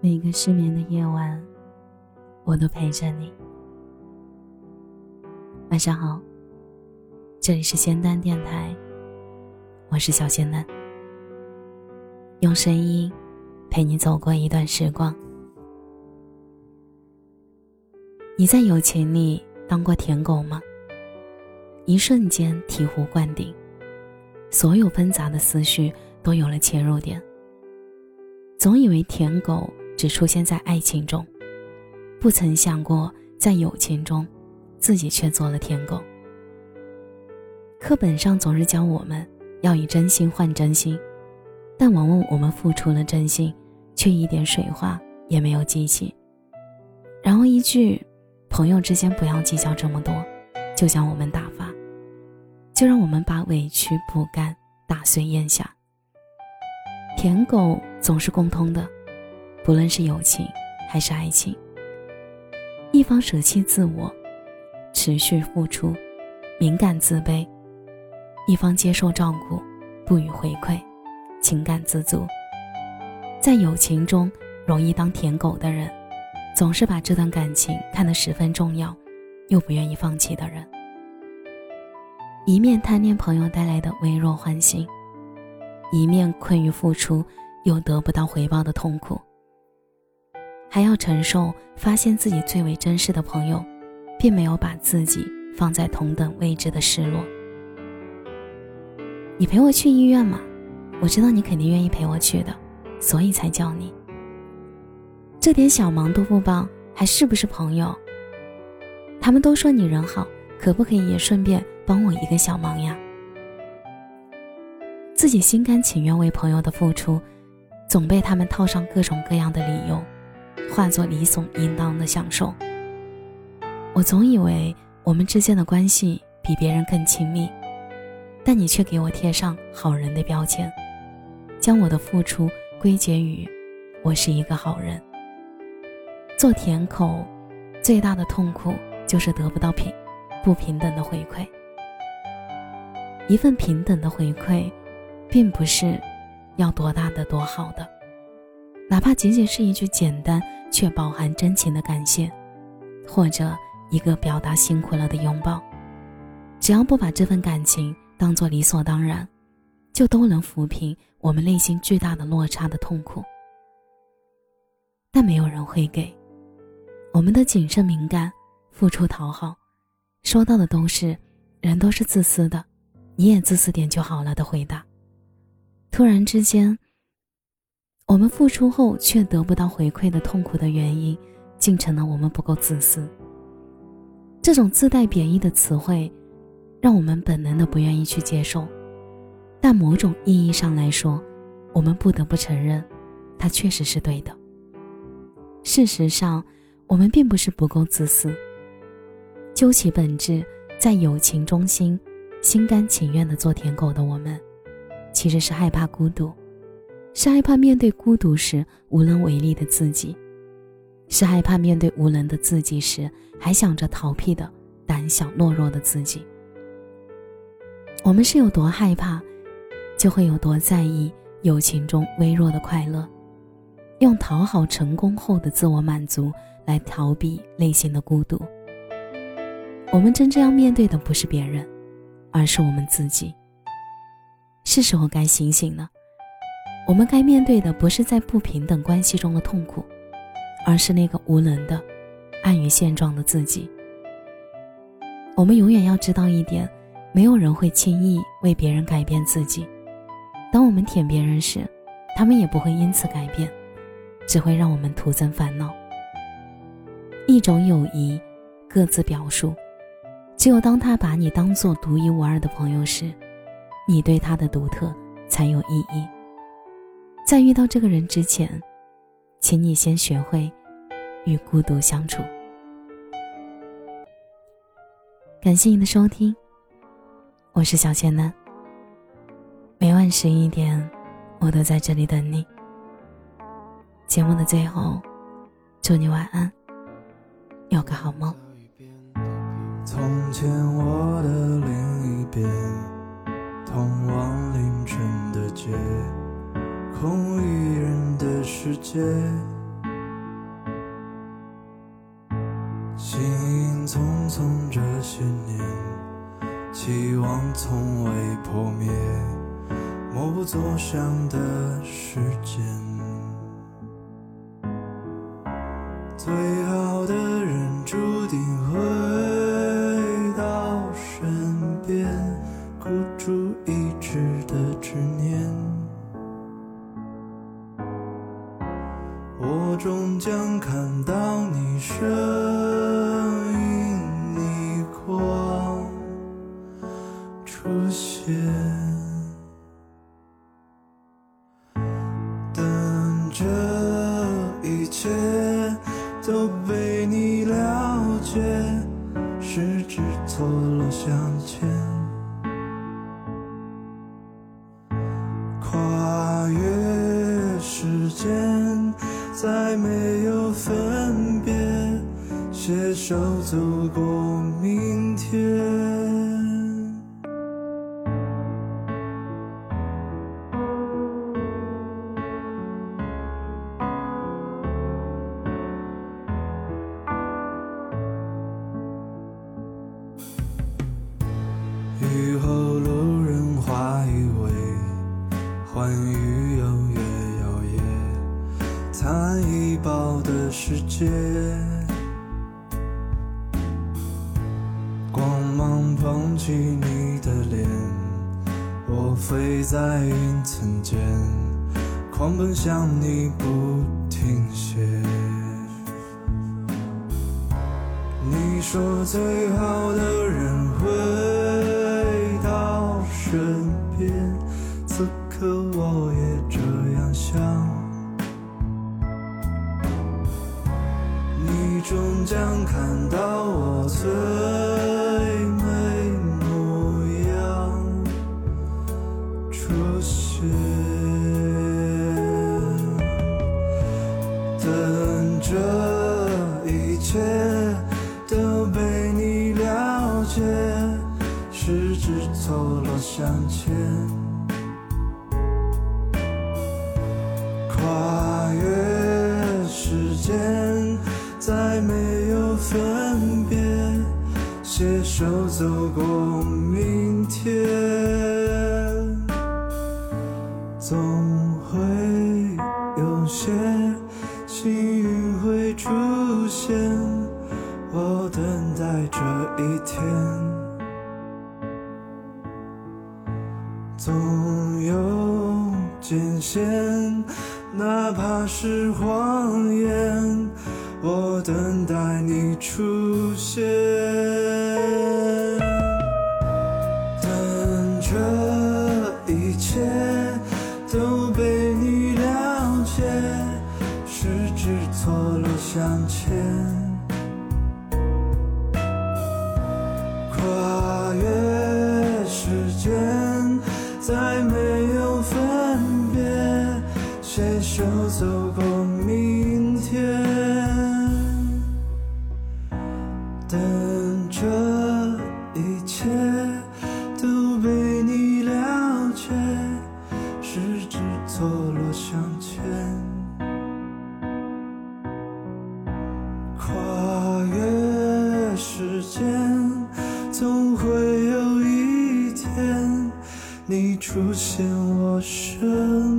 每个失眠的夜晚，我都陪着你。晚上好，这里是仙丹电台，我是小仙丹，用声音陪你走过一段时光。你在友情里当过舔狗吗？一瞬间醍醐灌顶，所有纷杂的思绪都有了切入点。总以为舔狗只出现在爱情中，不曾想过在友情中，自己却做了舔狗。课本上总是教我们要以真心换真心，但往往我们付出了真心，却一点水花也没有激起。然后一句“朋友之间不要计较这么多”，就将我们打发，就让我们把委屈不甘打碎咽下。舔狗总是共通的，不论是友情还是爱情。一方舍弃自我，持续付出，敏感自卑；一方接受照顾，不予回馈，情感自足。在友情中，容易当舔狗的人，总是把这段感情看得十分重要，又不愿意放弃的人，一面贪恋朋友带来的微弱欢心。一面困于付出又得不到回报的痛苦，还要承受发现自己最为珍视的朋友，并没有把自己放在同等位置的失落。你陪我去医院吗？我知道你肯定愿意陪我去的，所以才叫你。这点小忙都不帮，还是不是朋友？他们都说你人好，可不可以也顺便帮我一个小忙呀？自己心甘情愿为朋友的付出，总被他们套上各种各样的理由，化作理所应当的享受。我总以为我们之间的关系比别人更亲密，但你却给我贴上好人的标签，将我的付出归结于我是一个好人。做舔狗，最大的痛苦就是得不到平不平等的回馈，一份平等的回馈。并不是要多大的多好的，哪怕仅仅是一句简单却饱含真情的感谢，或者一个表达辛苦了的拥抱，只要不把这份感情当做理所当然，就都能抚平我们内心巨大的落差的痛苦。但没有人会给我们的谨慎敏感、付出讨好，收到的都是“人都是自私的，你也自私点就好了”的回答。突然之间，我们付出后却得不到回馈的痛苦的原因，竟成了我们不够自私。这种自带贬义的词汇，让我们本能的不愿意去接受。但某种意义上来说，我们不得不承认，它确实是对的。事实上，我们并不是不够自私。究其本质，在友情中心，心甘情愿的做舔狗的我们。其实是害怕孤独，是害怕面对孤独时无能为力的自己，是害怕面对无能的自己时还想着逃避的胆小懦弱的自己。我们是有多害怕，就会有多在意友情中微弱的快乐，用讨好成功后的自我满足来逃避内心的孤独。我们真正要面对的不是别人，而是我们自己。是时候该醒醒了。我们该面对的不是在不平等关系中的痛苦，而是那个无能的、安于现状的自己。我们永远要知道一点：没有人会轻易为别人改变自己。当我们舔别人时，他们也不会因此改变，只会让我们徒增烦恼。一种友谊，各自表述。只有当他把你当做独一无二的朋友时。你对他的独特才有意义。在遇到这个人之前，请你先学会与孤独相处。感谢你的收听，我是小仙男。每晚十一点，我都在这里等你。节目的最后，祝你晚安，有个好梦。从前我的另一边。通往凌晨的街，空无一人的世界。行影匆匆这些年期望从未破灭默不作响的时间。最好的人注定会到身边孤注一掷的执念。我终将看到你身影逆光出现。等这一切都被你了解，十指错落相牵，再没有分别，携手走过明天。界，光芒捧起你的脸，我飞在云层间，狂奔向你不停歇。你说最好的人会。身落相牵，跨越时间，再没有分别，携手走过明天，总会有些幸运会出现，我等待这一天。哪怕是谎言，我等待你出现。等这一切都被你了解，十指错落相牵，携手走过明天。等这一切都被你了解，十指错落相牵，跨越时间，总会有一天。你出现我身